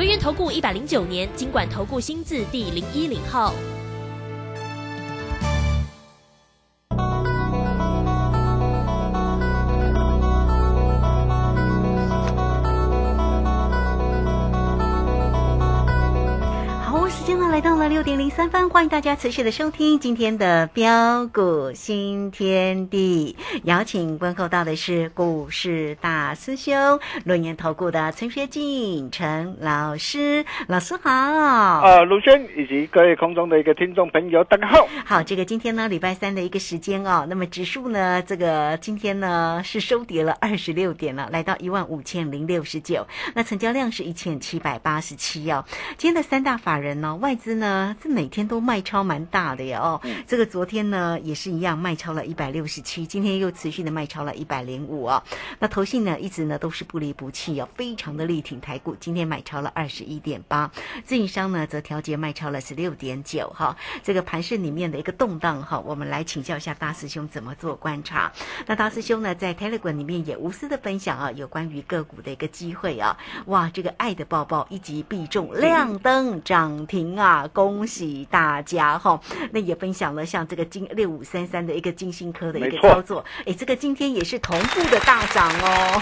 轮源投顾一百零九年经管投顾新字第零一零号。六点零三分，欢迎大家持续的收听今天的标股新天地，邀请问候到的是股市大师兄轮研投顾的陈学进陈老师，老师好。啊，卢轩以及各位空中的一个听众朋友，大家好。好，这个今天呢，礼拜三的一个时间哦，那么指数呢，这个今天呢是收跌了二十六点了，来到一万五千零六十九，那成交量是一千七百八十七哦。今天的三大法人呢，外资呢，这每天都卖超蛮大的呀哦。这个昨天呢也是一样卖超了一百六十七，今天又持续的卖超了一百零五哦。那投信呢一直呢都是不离不弃哦，非常的力挺台股，今天买超了二十一点八，自营商呢则调节卖超了十六点九哈。这个盘市里面的一个动荡哈，我们来请教一下大师兄怎么做观察。那大师兄呢在 Telegram 里面也无私的分享啊，有关于个股的一个机会啊，哇，这个爱的抱抱一击必中，亮灯涨停啊，恭喜大家哈！那也分享了像这个金六五三三的一个金星科的一个操作，哎，这个今天也是同步的大涨哦。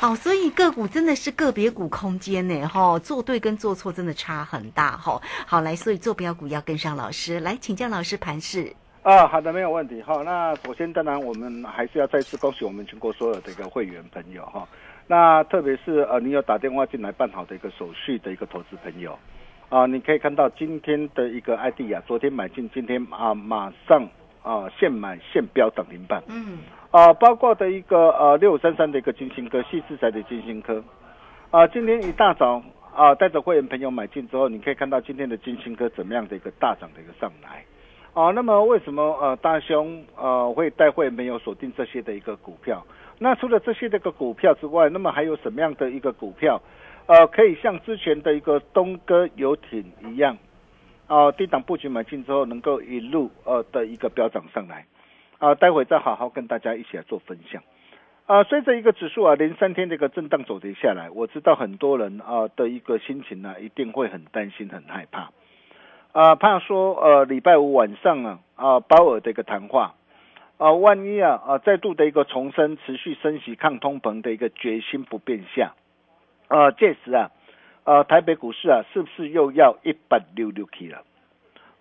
好，所以个股真的是个别股空间呢，哈，做对跟做错真的差很大哈。好，来，所以做标股要跟上老师，来请教老师盘势。啊，好的，没有问题。哈，那首先当然我们还是要再次恭喜我们全国所有的一个会员朋友哈。那特别是呃，你有打电话进来办好的一个手续的一个投资朋友啊，你可以看到今天的一个 ID 啊，昨天买进，今天啊马上啊现买现标涨停板。嗯，啊，包括的一个呃六五三三的一个金星科，细制材的金星科，啊，今天一大早啊带着会员朋友买进之后，你可以看到今天的金星科怎么样的一个大涨的一个上来，啊，那么为什么呃大兄呃会带会员朋友锁定这些的一个股票？那除了这些的一个股票之外，那么还有什么样的一个股票，呃，可以像之前的一个东哥游艇一样，啊，低档布局买进之后，能够一路呃的一个飙涨上来？啊，待会再好好跟大家一起来做分享。啊，随着一个指数啊连三天的一个震荡走跌下来，我知道很多人啊的一个心情呢、一定会很担心、很害怕。啊，怕说呃礼拜五晚上啊啊鲍尔的一个谈话啊，万一啊啊再度的一个重申持续升息抗通膨的一个决心不变下，啊，届时啊呃台北股市啊是不是又要一百六六 K 了？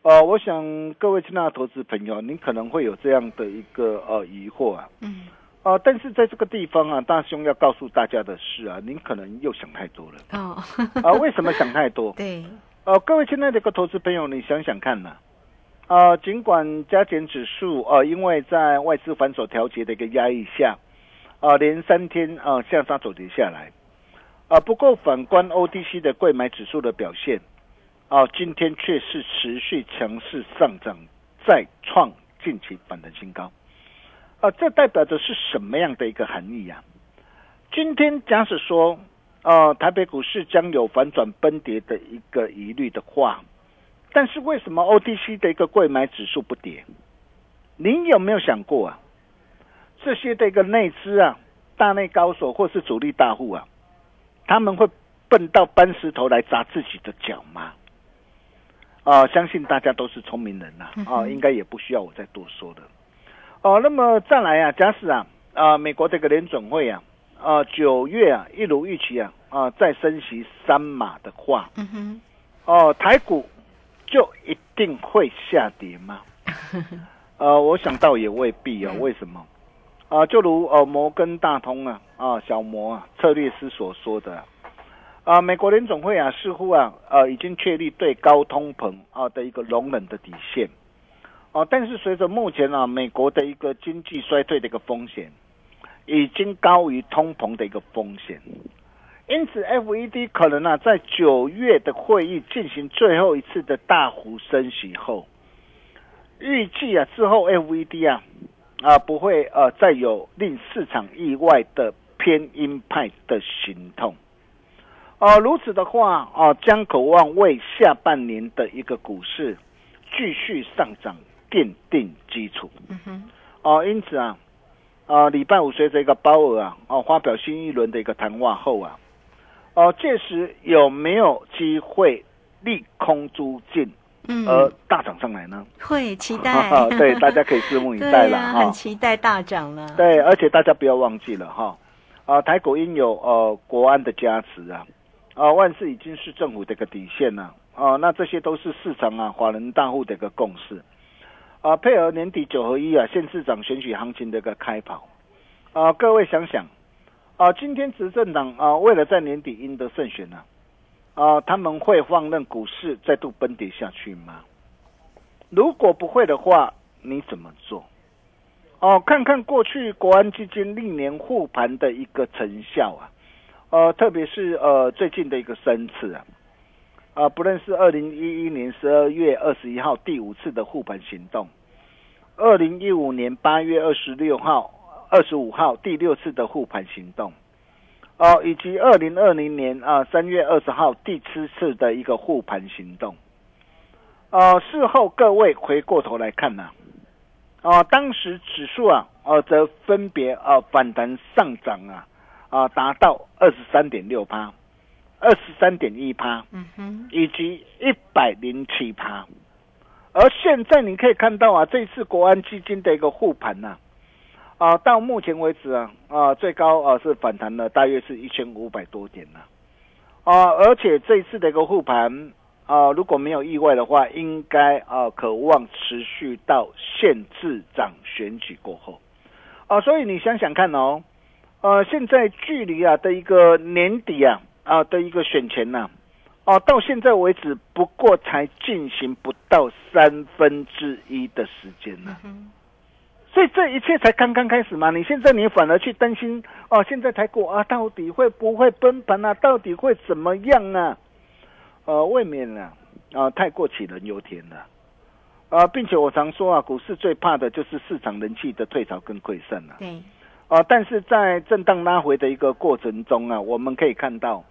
呃，我想各位亲爱的投资朋友，您可能会有这样的一个呃疑惑啊，嗯，啊，但是在这个地方啊，大兄要告诉大家的是啊，您可能又想太多了哦，啊。为什么想太多？对，呃，各位亲爱的一个投资朋友，你想想看呐、啊，尽管加减指数呃，因为在外资反手调节的一个压抑下，啊，连三天啊向上走跌下来，啊，不过反观 OTC 的贵买指数的表现，啊，今天却是持续强势上涨，再创近期反弹新高，啊，这代表的是什么样的一个含义啊？今天假使说，呃，台北股市将有反转崩跌的一个疑虑的话，但是为什么 OTC 的一个贵买指数不跌？您有没有想过啊？这些的一个内资啊、大内高手或是主力大户啊，他们会笨到搬石头来砸自己的脚吗？啊、相信大家都是聪明人呐、啊，应该也不需要我再多说的。哦，那么再来啊，假使啊，啊，美国这个联准会啊，啊，九月啊，一如预期啊，啊，再升息三码的话，嗯哼，哦，台股就一定会下跌吗？呃，我想到也未必啊。为什么？啊、就如呃摩根大通啊啊小摩啊策略师所说的啊、美国联总会啊似乎啊呃已经确立对高通膨啊的一个容忍的底线。哦、但是随着目前啊美国的一个经济衰退的一个风险，已经高于通膨的一个风险。因此，FED 可能啊，在九月的会议进行最后一次的大幅升息后，预计啊之后 FED 啊啊不会呃再有令市场意外的偏鹰派的行动。哦、如此的话啊，将渴望为下半年的一个股市继续上涨奠定基础。嗯哼，哦、因此啊，啊，礼拜五随着一个包尔啊，哦，发表新一轮的一个谈话后啊，哦，届时有没有机会利空出尽，嗯，呃大涨上来呢？会期待，对，大家可以拭目以待了 哈。很期待大涨了。对，而且大家不要忘记了哈，啊，台股因有呃国安的加持啊，啊，万事已经是政府的一个底线了，啊，那这些都是市场啊华人大户的一个共识，啊，配合年底九合一啊县市长选举行情的一个开跑，啊，各位想想。啊，今天执政党啊，为了在年底赢得胜选呢，啊，啊他们会放任股市再度崩跌下去吗？如果不会的话，你怎么做？哦，看看过去国安基金历年护盘的一个成效啊，呃，特别是呃最近的一个三次啊，啊，不论是二零一一年十二月二十一号第五次的护盘行动，二零一五年八月二十六号。二十五号第六次的护盘行动，哦，以及二零二零年啊三月二十号第七次的一个护盘行动，呃，事后各位回过头来看呢，啊，当时指数啊，呃，则分别啊反弹上涨啊，啊达到二十三点六趴、二十三点一趴，嗯哼，以及一百零七趴，而现在你可以看到啊，这次国安基金的一个护盘呢。啊，到目前为止啊，啊，最高啊是反弹了大约是一千五百多点呢，啊，而且这次的一个护盘啊，如果没有意外的话，应该啊渴望持续到县市长选举过后，啊，所以你想想看哦，呃，现在距离啊的一个年底啊啊的一个选前呐，啊，到现在为止不过才进行不到三分之一的时间呢。所以这一切才刚刚开始嘛？你现在你反而去担心哦，现在台股啊，到底会不会崩盘啊？到底会怎么样啊？呃，未免啊啊太过杞人忧天了啊，并且我常说啊，股市最怕的就是市场人气的退潮跟溃散啊。对啊，但是在震荡拉回的一个过程中啊，我们可以看到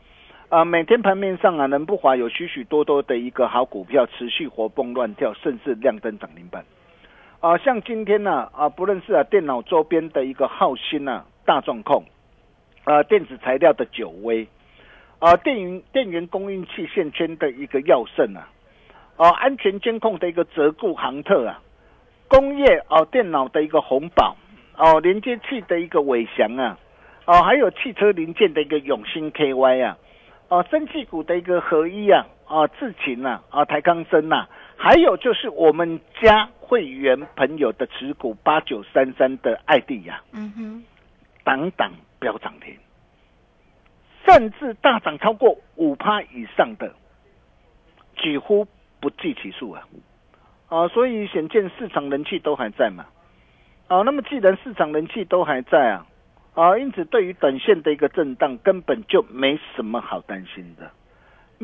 啊，每天盘面上啊，能不华有许许多多的一个好股票持续活蹦乱跳，甚至亮灯涨停板。啊，像今天呢，啊，不论是啊电脑周边的一个浩鑫啊、大众控，啊电子材料的九威，啊电源电源供应器线圈的一个耀盛啊，啊安全监控的一个泽固航特啊，工业啊电脑的一个红宝，哦连接器的一个伟翔啊，哦还有汽车零件的一个永兴 KY 啊，哦生技股的一个合一啊，啊智勤呐，啊台康生呐。还有就是我们家会员朋友的持股八九三三的艾迪亚，嗯哼，等等飙涨停，甚至大涨超过五趴以上的，几乎不计其数啊！啊，所以显见市场人气都还在嘛？啊，那么既然市场人气都还在啊，啊，因此对于短线的一个震荡根本就没什么好担心的。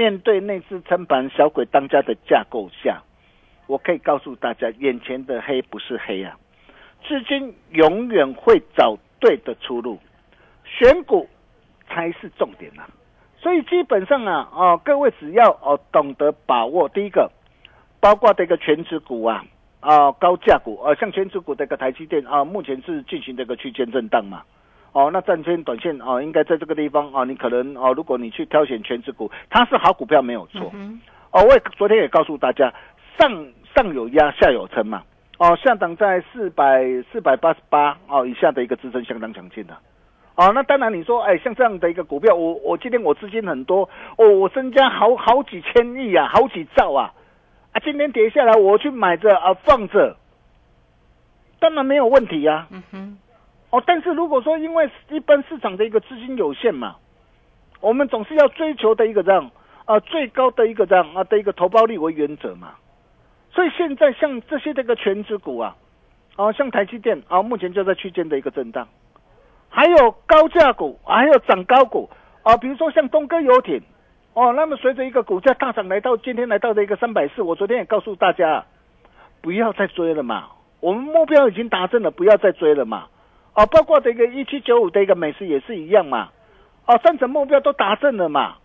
面对内资撑盘、小鬼当家的架构下，我可以告诉大家，眼前的黑不是黑啊，资金永远会找对的出路，选股才是重点呐。所以基本上啊，哦，各位只要哦懂得把握第一个，包括这个全指股啊，啊高价股，呃像全指股这个台积电啊，目前是进行这个区间震荡嘛。哦，那战线、短线哦，应该在这个地方哦。你可能哦，如果你去挑选全职股，它是好股票没有错。哦，我也昨天也告诉大家，上上有压，下有撑嘛。哦，下档在四百四百八十八哦以下的一个支撑相当强劲的。哦，那当然你说，哎，像这样的一个股票，我我今天我资金很多，哦，我身家好好几千亿啊，好几兆啊，啊，今天跌下来，我去买着啊放着，当然没有问题呀。嗯哼。哦，但是如果说因为一般市场的一个资金有限嘛，我们总是要追求的一个这样啊最高的一个这样啊的一个投报率为原则嘛，所以现在像这些这个全值股啊，啊像台积电啊目前就在区间的一个震荡，还有高价股，还有涨高股啊，比如说像东哥游艇哦，那么随着一个股价大涨来到今天来到的一个三百四，我昨天也告诉大家不要再追了嘛，我们目标已经达成了，不要再追了嘛。哦，包括这个一七九五的一个美食也是一样嘛，哦，三层目标都达成了嘛，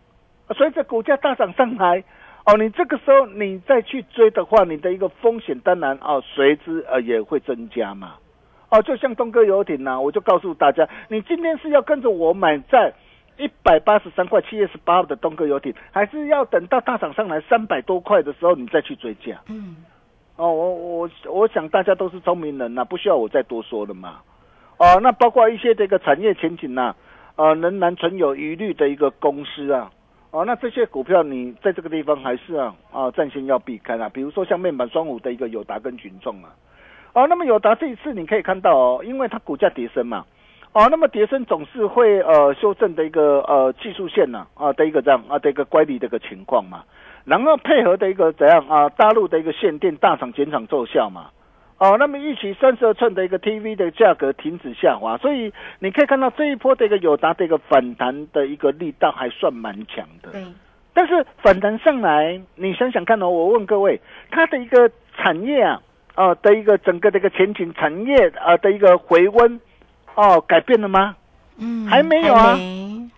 随着股价大涨上来，哦，你这个时候你再去追的话，你的一个风险当然哦随之呃也会增加嘛，哦，就像东哥游艇呐，我就告诉大家，你今天是要跟着我买在一百八十三块，七月十八号的东哥游艇，还是要等到大涨上来三百多块的时候，你再去追价。嗯，哦，我我我想大家都是聪明人呐、不需要我再多说了嘛。哦，那包括一些这个产业前景呐、呃，仍然存有疑虑的一个公司啊。哦，那这些股票你在这个地方还是啊啊战线要避开啊，比如说像面板双五的一个友达跟群众啊。哦，那么友达这一次你可以看到哦，因为它股价跌升嘛，哦，那么跌升总是会呃修正的一个呃技术线呐啊的一个这样啊的一个乖离的一个情况嘛，然后配合的一个怎样啊大陆的一个限电大厂减产奏效嘛。哦，那么预期三十二寸的一个 TV 的价格停止下滑，所以你可以看到这一波的一个友达的一个反弹的一个力道还算蛮强的。对，但是反弹上来，你想想看哦，我问各位，它的一个产业啊，呃的一个整个的一个前景产业啊的一个回温，哦，改变了吗？嗯，还没有啊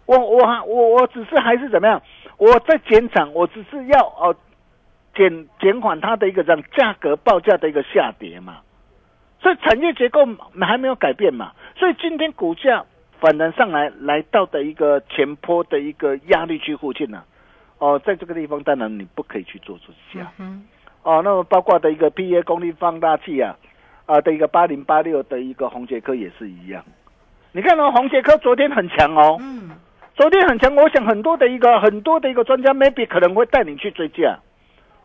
我我还我我只是还是怎么样？我在减产，我只是要哦减减缓它的一个这样价格报价的一个下跌嘛，所以产业结构还没有改变嘛，所以今天股价反弹上来，来到的一个前坡的一个压力区附近呢、哦，在这个地方当然你不可以去做出价。嗯哦，那么包括的一个 PA 功率放大器啊，啊的一个八零八六的一个红杰科也是一样。你看哦，红杰科昨天很强哦，嗯昨天很强。我想很多的一个很多的一个专家 maybe 可能会带你去追价，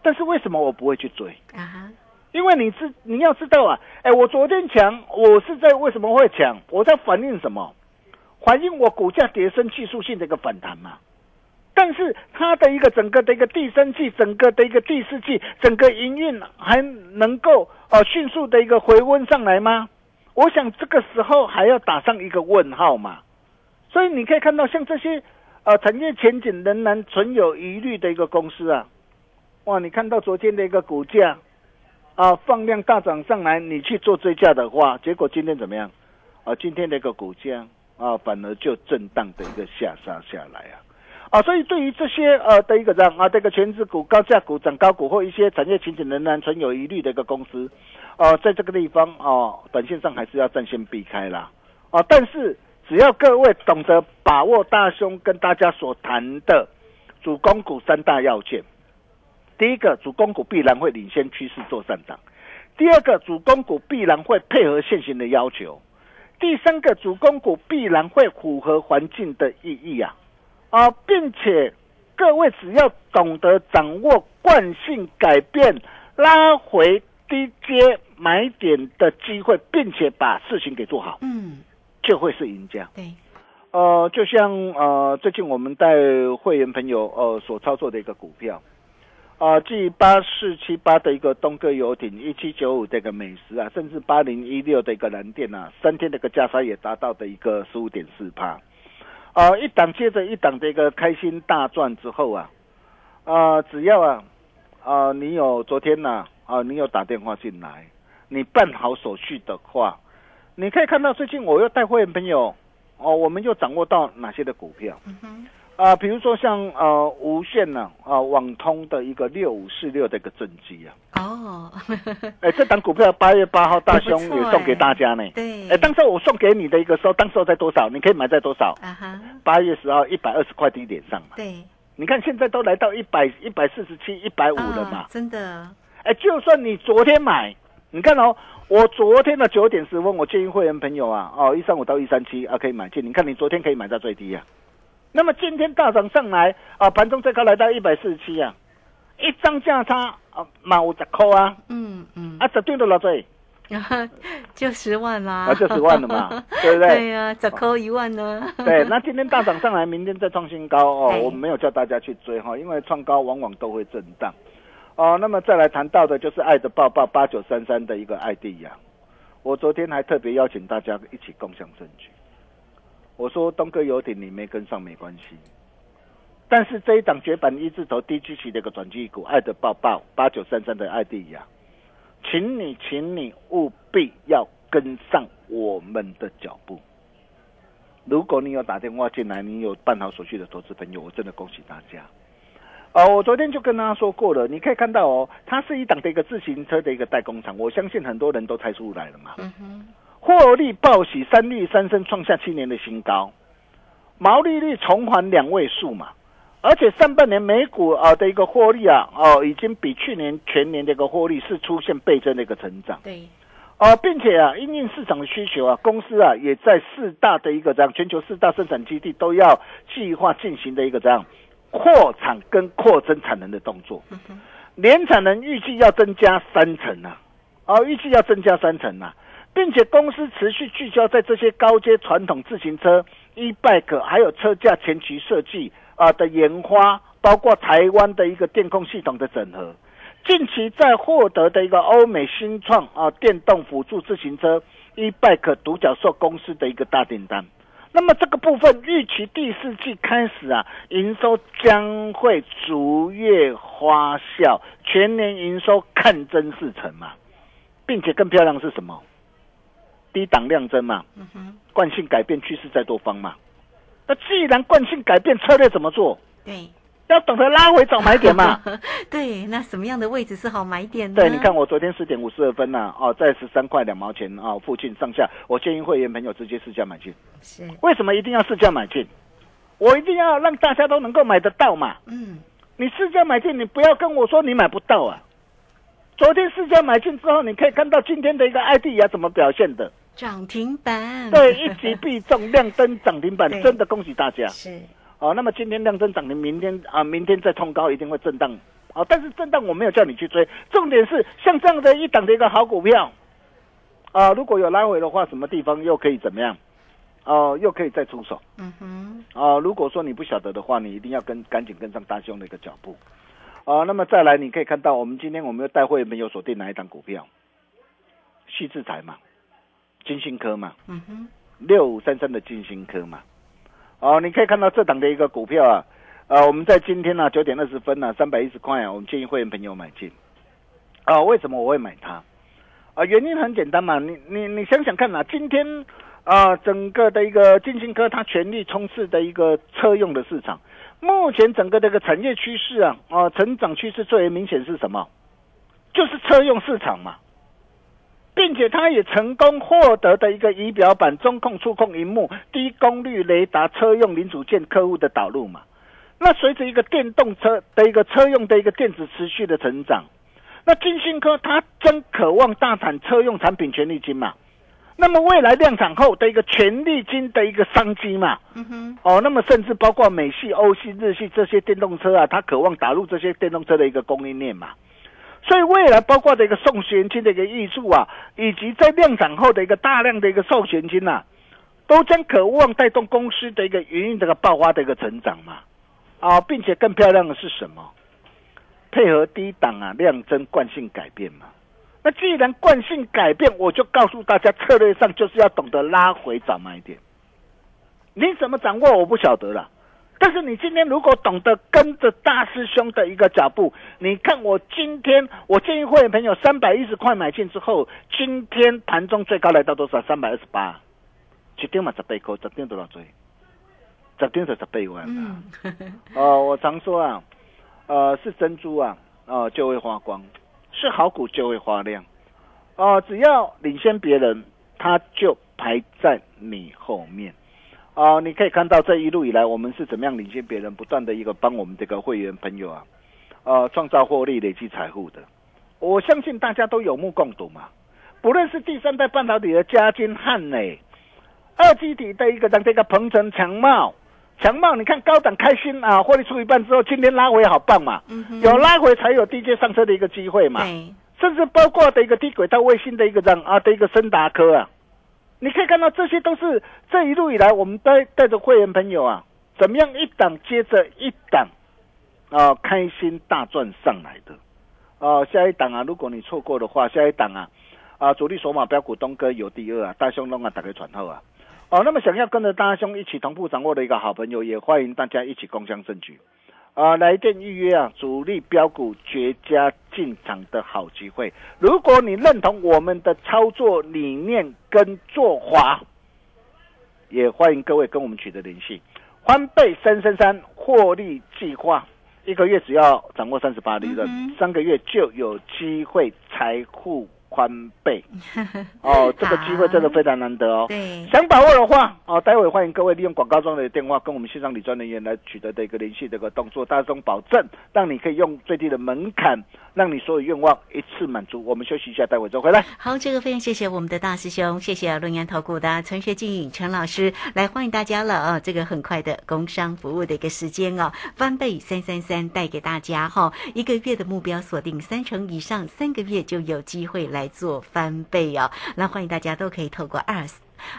但是为什么我不会去追？啊，因为你知你要知道啊，哎，我昨天强，我是在为什么会强？我在反映什么？反映我股价跌升技术性的一个反弹嘛。但是它的一个整个的一个第三季、整个的一个第四季、整个营运还能够呃迅速的一个回温上来吗？我想这个时候还要打上一个问号嘛。所以你可以看到，像这些呃产业前景仍然存有疑虑的一个公司啊，哇，你看到昨天的一个股价啊放量大涨上来，你去做追价的话，结果今天怎么样？啊，今天的一个股价啊反而就震荡的一个下杀下来啊。啊，所以对于这些呃的一个这样啊，这个全指股、高价股、涨高股或一些产业前景仍然存有疑虑的一个公司，呃，在这个地方哦、短线上还是要暂先避开啦。啊，但是只要各位懂得把握大兄跟大家所谈的主攻股三大要件，第一个，主攻股必然会领先趋势做上涨；第二个，主攻股必然会配合现行的要求；第三个，主攻股必然会符合环境的意义啊。啊，并且各位只要懂得掌握惯性改变，拉回低阶买点的机会，并且把事情给做好，嗯，就会是赢家。对，呃，就像呃，最近我们带会员朋友呃所操作的一个股票，啊、继八四七八的一个东哥游艇，一七九五的一个美食啊，甚至八零一六的一个蓝电啊，三天的一个价差也达到的一个十五点四帕。啊，一档接着一档的一个开心大赚之后啊，啊，只要啊，啊，你有昨天呐、啊，你有打电话进来，你办好手续的话，你可以看到最近我又带会员朋友，哦，我们又掌握到哪些的股票嗯哼，啊？比如说像呃无线呢啊网通的一个六五四六的一个正机啊，哦，哎，这档股票八月八号大兄也送给大家呢。对，哎，当时我送给你的一个时候，当时候在多少？你可以买在多少？啊哈，八月十号一百二十块低点上嘛。对，你看现在都来到一百一百四十七、一百五了嘛啊？真的，哎，就算你昨天买，你看哦，我昨天的九点十分，我建议会员朋友啊，哦，一三五到一三七啊可以买进。你看你昨天可以买到最低啊，那么今天大涨上来啊，盘中最高来到一百四十七啊，一张价差啊，嘛五十块啊，嗯嗯，啊，十对都落最 就十万啦，啊，就十万了嘛，对不对？对呀，折扣一万呢，对，那今天大涨上来，明天再创新高哦哎。我们没有叫大家去追哈，因为创高往往都会震荡。哦，那么再来谈到的就是爱的抱抱八九三三的一个爱地呀。我昨天还特别邀请大家一起共享证据。我说东哥游艇你没跟上没关系，但是这一档绝版一字头低基期的一个转机股爱的抱抱八九三三的爱地呀，请你请你务必要跟上我们的脚步。如果你有打电话进来，你有办好手续的投资朋友，我真的恭喜大家。呃，我昨天就跟大家说过了，你可以看到哦，它是一档的一个自行车的一个代工厂，我相信很多人都猜出来了嘛。嗯哼，获利报喜，三利三升，创下七年的新高。毛利率重返两位数嘛，而且上半年美股啊的一个获利啊，哦，已经比去年全年的一个获利是出现倍增的一个成长。对，啊，并且啊，因应市场的需求啊，公司啊也在四大的一个这样全球四大生产基地都要计划进行的一个这样扩产跟扩增产能的动作，年产能预计要增加三成啊，啊，预计要增加三成啊，并且公司持续聚焦在这些高阶传统自行车、e-bike 还有车架前期设计啊的研发，包括台湾的一个电控系统的整合。近期在获得的一个欧美新创啊电动辅助自行车 e-bike 独角兽公司的一个大订单，那么这个部分预期第四季开始啊，营收将会逐月发酵，全年营收看增四成嘛，并且更漂亮是什么？低档量增嘛，惯性改变趋势在多方嘛。那既然惯性改变，策略怎么做？对，要懂得拉回找买点嘛。对，那什么样的位置是好买点呢？对，你看我昨天四点五十二分呢、哦，在十三块两毛钱啊、附近上下，我建议会员朋友直接试价买进。是，为什么一定要试价买进？我一定要让大家都能够买得到嘛。嗯，你试价买进，你不要跟我说你买不到啊。昨天试价买进之后，你可以看到今天的一个 ID 啊怎么表现的？涨停板，对，一击必中，亮灯涨停板，真的恭喜大家。是，哦，那么今天亮灯涨停，明天啊，明天再冲高，一定会震荡。哦，但是震荡我没有叫你去追，重点是像这样的一档的一个好股票，啊，如果有拉回的话，什么地方又可以怎么样？哦，又可以再出手。嗯哼，啊，如果说你不晓得的话，你一定要跟赶紧跟上大兄的一个脚步。啊，那么再来，你可以看到我们今天我们又带会员有锁定哪一档股票？细制材嘛，金星科嘛，嗯哼，六五三三的金星科嘛。哦，你可以看到这档的一个股票啊，呃，我们在今天呢九点二十分呢三百一十块啊，我们建议会员朋友买进。啊、为什么我会买它？啊、原因很简单嘛，你你你想想看啊，今天啊、整个的一个金星科它全力冲刺的一个车用的市场，目前整个这个产业趋势啊，啊、成长趋势最为明显是什么？就是车用市场嘛。并且它也成功获得的一个仪表板、中控、触控荧幕、低功率雷达车用零组件客户的导入嘛。那随着一个电动车的一个车用的一个电子持续的成长，那金星科它真渴望大产车用产品权利金嘛。那么未来量产后的一个权利金的一个商机嘛，嗯哼，哦，那么甚至包括美系、欧系、日系这些电动车啊，它渴望打入这些电动车的一个供应链嘛。所以未来包括的一个送现金的一个益处啊，以及在量产后的一个大量的一个送现金呐、都将渴望带动公司的一个营运这个爆发的一个成长嘛。啊，并且更漂亮的是什么？配合低档啊量增惯性改变嘛。那既然惯性改变，我就告诉大家，策略上就是要懂得拉回找买点。你怎么掌握我不晓得了。但是你今天如果懂得跟着大师兄的一个脚步，你看我今天我建议会员朋友三百一十块买进之后，今天盘中最高来到多少？三百二十八，一点嘛十倍高，十点多少追？十点就十倍万啦。嗯，哦，我常说啊，呃，是珍珠啊，哦、就会发光；是好股就会发亮。哦、只要领先别人，他就排在你后面。啊、你可以看到这一路以来，我们是怎么样领先别人，不断的一个帮我们这个会员朋友啊，呃，创造获利、累积财富的。我相信大家都有目共睹嘛。不论是第三代半导体的嘉金、汉磊，二基体的一个让这个鹏程、强茂，强茂，你看高档开心啊，获利出一半之后，今天拉回好棒嘛，嗯哼，有拉回才有低阶上车的一个机会嘛。对，甚至包括的一个低轨道卫星的一个让啊的一个森达科啊，你可以看到这些都是这一路以来我们带带着会员朋友啊，怎么样一档接着一档啊开心大赚上来的啊，下一档啊，如果你错过的话，下一档啊啊主力索马标股东哥有第二啊，大兄龙啊打开传后啊。哦，那么想要跟着大兄一起同步掌握的一个好朋友，也欢迎大家一起共襄盛举。啊，来电预约啊，主力标股绝佳进场的好机会。如果你认同我们的操作理念跟做法，也欢迎各位跟我们取得联系。翻倍三三三获利计划，一个月只要掌握三十八利润，嗯三个月就有机会财富翻倍。哦，这个机会真的非常难得哦。对，想把握的话，哦，待会欢迎各位利用广告中的电话跟我们线上理专人员来取得的一个联系的一个动作，大众保证让你可以用最低的门槛，让你所有愿望一次满足。我们休息一下，待会再回来。好，这个非常谢谢我们的大师兄，谢谢论言投顾的陈学静陈老师来欢迎大家了啊！这个很快的工商服务的一个时间哦，翻倍三三三带给大家哈，一个月的目标锁定三成以上，三个月就有机会来来做翻倍哦。那欢迎大家都可以透过二。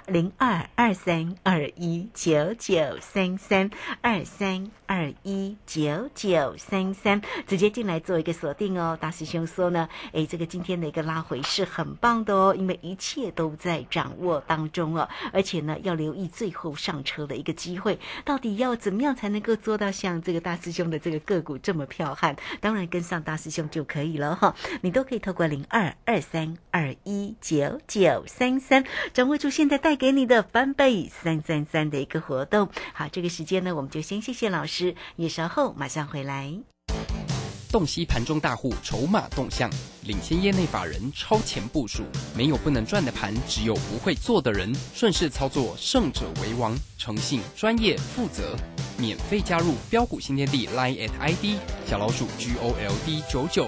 零二二三二一九九三三二三二一九九三三，直接进来做一个锁定哦。大师兄说呢，诶，这个今天的一个拉回是很棒的哦，因为一切都在掌握当中哦，而且呢，要留意最后上车的一个机会，到底要怎么样才能够做到像这个大师兄的这个个股这么彪悍？当然跟上大师兄就可以了哈，你都可以透过零二二三二一九九三三掌握住现在。带给你的翻倍三三三的一个活动，好，这个时间呢，我们就先谢谢老师，也稍后马上回来。洞悉盘中大户筹码动向，领先业内法人超前部署，没有不能赚的盘，只有不会做的人。顺势操作，胜者为王。诚信、专业、负责，免费加入标股新天地 Line at ID 小老鼠 G O L D 九九。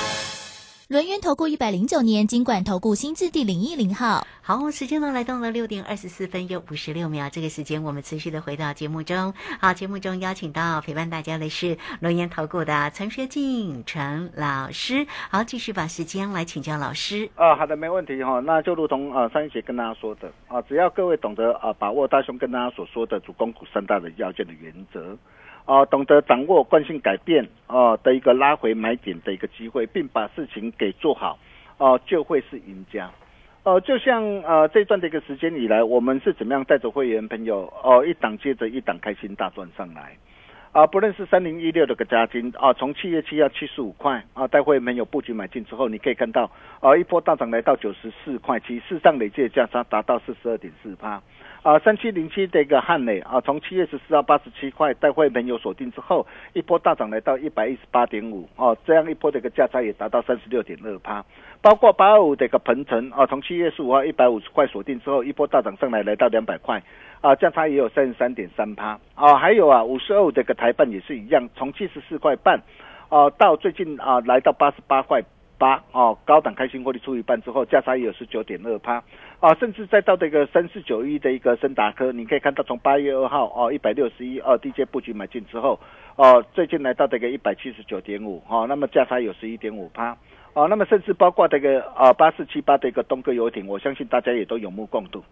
轮源投顾一百零九年金管投顾新字第零一零号，好，时间呢来到了六点二十四分又五十六秒，这个时间我们持续的回到节目中。好，节目中邀请到陪伴大家的是轮源投顾的陈学进陈老师。好，继续把时间来请教老师。啊，好的，没问题哈。那就如同啊上一节跟大家说的啊，只要各位懂得啊把握大兄跟大家所说的主攻股三大的要件的原则。啊，懂得掌握惯性改变啊的一个拉回买点的一个机会，并把事情给做好，哦，就会是赢家。呃，就像呃这段的一个时间以来，我们是怎么样带着会员朋友哦一档接着一档开心大赚上来。啊，不论是三零一六的个加金啊，从七月七要七十五块啊，待会没有布局买进之后，你可以看到啊一波大涨来到九十四块七，市上累计的价差达到四十二点四趴。啊，三七零七的一个汉磊啊，从七月十四到八十七块待会没有锁定之后，一波大涨来到一百一十八点五哦，这样一波的一个价差也达到三十六点二趴。包括八二五的一个鹏程啊，从七月十五号一百五十块锁定之后，一波大涨上来来到两百块啊，价差也有三十三点三趴啊。还有啊，五十二五的一个台半也是一样，从七十四块半啊到最近啊来到八十八块。八哦，高档开心获利出一半之后，价差也有十九点二趴啊，甚至再到这个三四九一的一个森达科，你可以看到从八月二号哦一百六十一哦低阶布局买进之后，哦最近来到这个一百七十九点五哦，那么价差有十一点五趴哦，那么甚至包括这个啊八四七八的一个东哥游艇，我相信大家也都有目共睹。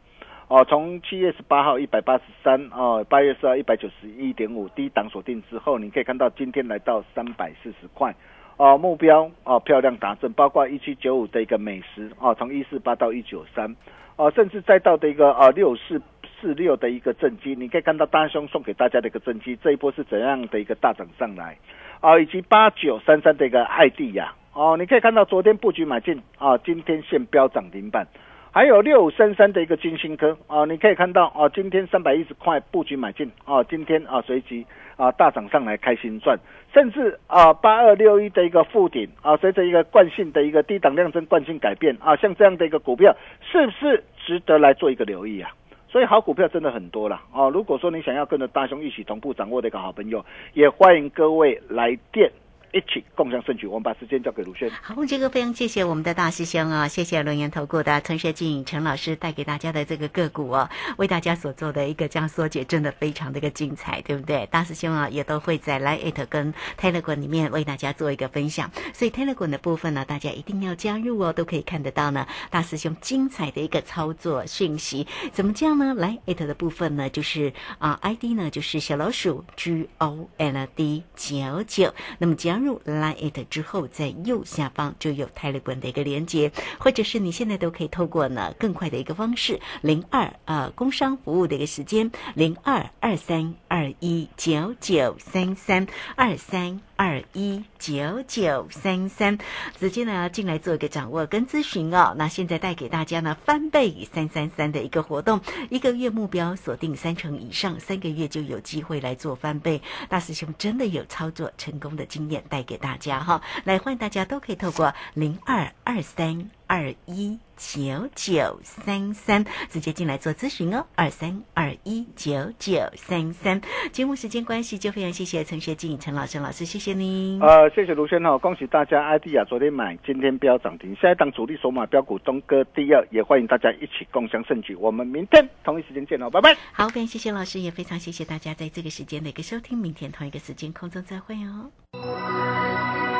哦，从七月十八号一百八十三哦，八月十号一百九十一点五低档锁定之后，你可以看到今天来到三百四十块。哦，目标哦，漂亮达阵，包括一七九五的一个美食哦，从一四八到一九三，哦，甚至再到的一个啊六四四六的一个正机，你可以看到大兄送给大家的一个正机，这一波是怎样的一个大涨上来，啊，以及八九三三的一个爱地呀，哦，你可以看到昨天布局买进啊，今天现标涨停板。还有六五三三的一个金星科啊，你可以看到啊，今天三百一十块布局买进啊，今天啊随即啊大涨上来开心赚，甚至啊八二六一的一个附顶啊，随着一个惯性的一个低档量增惯性改变啊，像这样的一个股票是不是值得来做一个留意啊？所以好股票真的很多了啊！如果说你想要跟着大兄一起同步掌握的一个好朋友，也欢迎各位来电一起共享盛举。我们把时间交给卢轩。好，这个非常谢谢我们的大师兄啊，谢谢轮研投顾的陈学进陈老师带给大家的这个个股哦，为大家所做的一个这样缩解，真的非常的一个精彩，对不对？大师兄啊，也都会在 Line 跟 Telegram 里面为大家做一个分享，所以 Telegram 的部分呢，大家一定要加入哦，都可以看得到呢，大师兄精彩的一个操作讯息。怎么这样呢？来 it 的部分呢，就是啊 ID 呢就是小老鼠 G O L D 九九。那么加入 Line it 之后，在右下方就有 Telegram 的一个连接，或者是你现在都可以透过呢更快的一个方式，零二啊工商服务的一个时间，零二二三二一九九三三二三。二一九九三三，直接呢进来做一个掌握跟咨询哦。那现在带给大家呢翻倍三三三的一个活动，一个月目标锁定三成以上，三个月就有机会来做翻倍。大师兄真的有操作成功的经验带给大家哈，来欢迎大家都可以透过零二二三二一。九九三三，直接进来做咨询哦，二三二一九九三三。节目时间关系，就非常谢谢陈学静陈老师老师，谢谢您。呃，谢谢卢轩哈，恭喜大家，ID 啊，昨天买，今天标涨停，下一档主力筹码标股东哥第二，也欢迎大家一起共享盛举。我们明天同一时间见哦，拜拜。好，非常谢谢老师，也非常谢谢大家在这个时间的一个收听，明天同一个时间空中再会哦。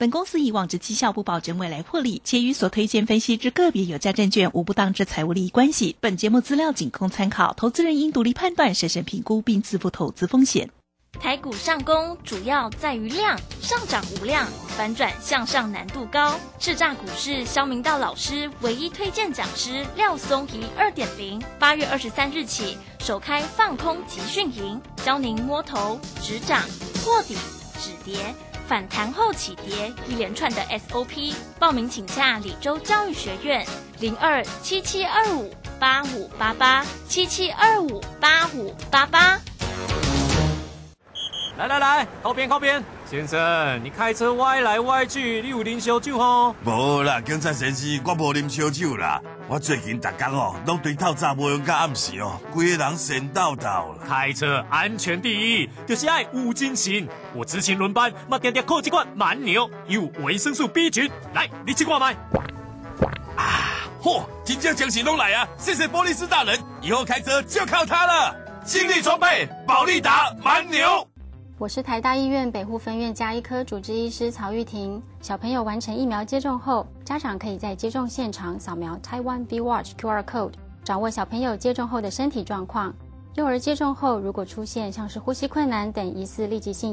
本公司以往之绩效不保证未来获利，且与所推荐分析之个别有价证券无不当之财务利益关系。本节目资料仅供参考，投资人应独立判断、审慎评估并自负投资风险。台股上攻主要在于量，上涨无量，反转向上难度高。叱咤股市肖明道老师唯一推荐讲师廖松怡二点零，八月二十三日起首开放空集训营，教您摸头止涨、破底止跌。反弹后起跌，一连串的 SOP，报名请洽李州教育学院零二七七二五八五八八七七二五八五八八。来来来，靠边靠边，先生，你开车歪来歪去，你有啉烧酒吼？无啦，警察先生，我无啉烧酒啦。我最近大工哦，拢对透早无用到暗时哦，规个人神叨叨啦。开车安全第一，就是爱有精神。我执勤轮班，嘛点点靠这罐蛮牛，有维生素 B 群。来，你去挂麦。啊，嚯，真正精神拢来啊！谢谢波利斯大人，以后开车就靠他了。精力充沛，保利达蛮牛。我是台大医院北护分院加医科主治医师曹玉婷。小朋友完成疫苗接种后，家长可以在接种现场扫描 Taiwan B Watch QR code，掌握小朋友接种后的身体状况。幼儿接种后如果出现像是呼吸困难等疑似立即性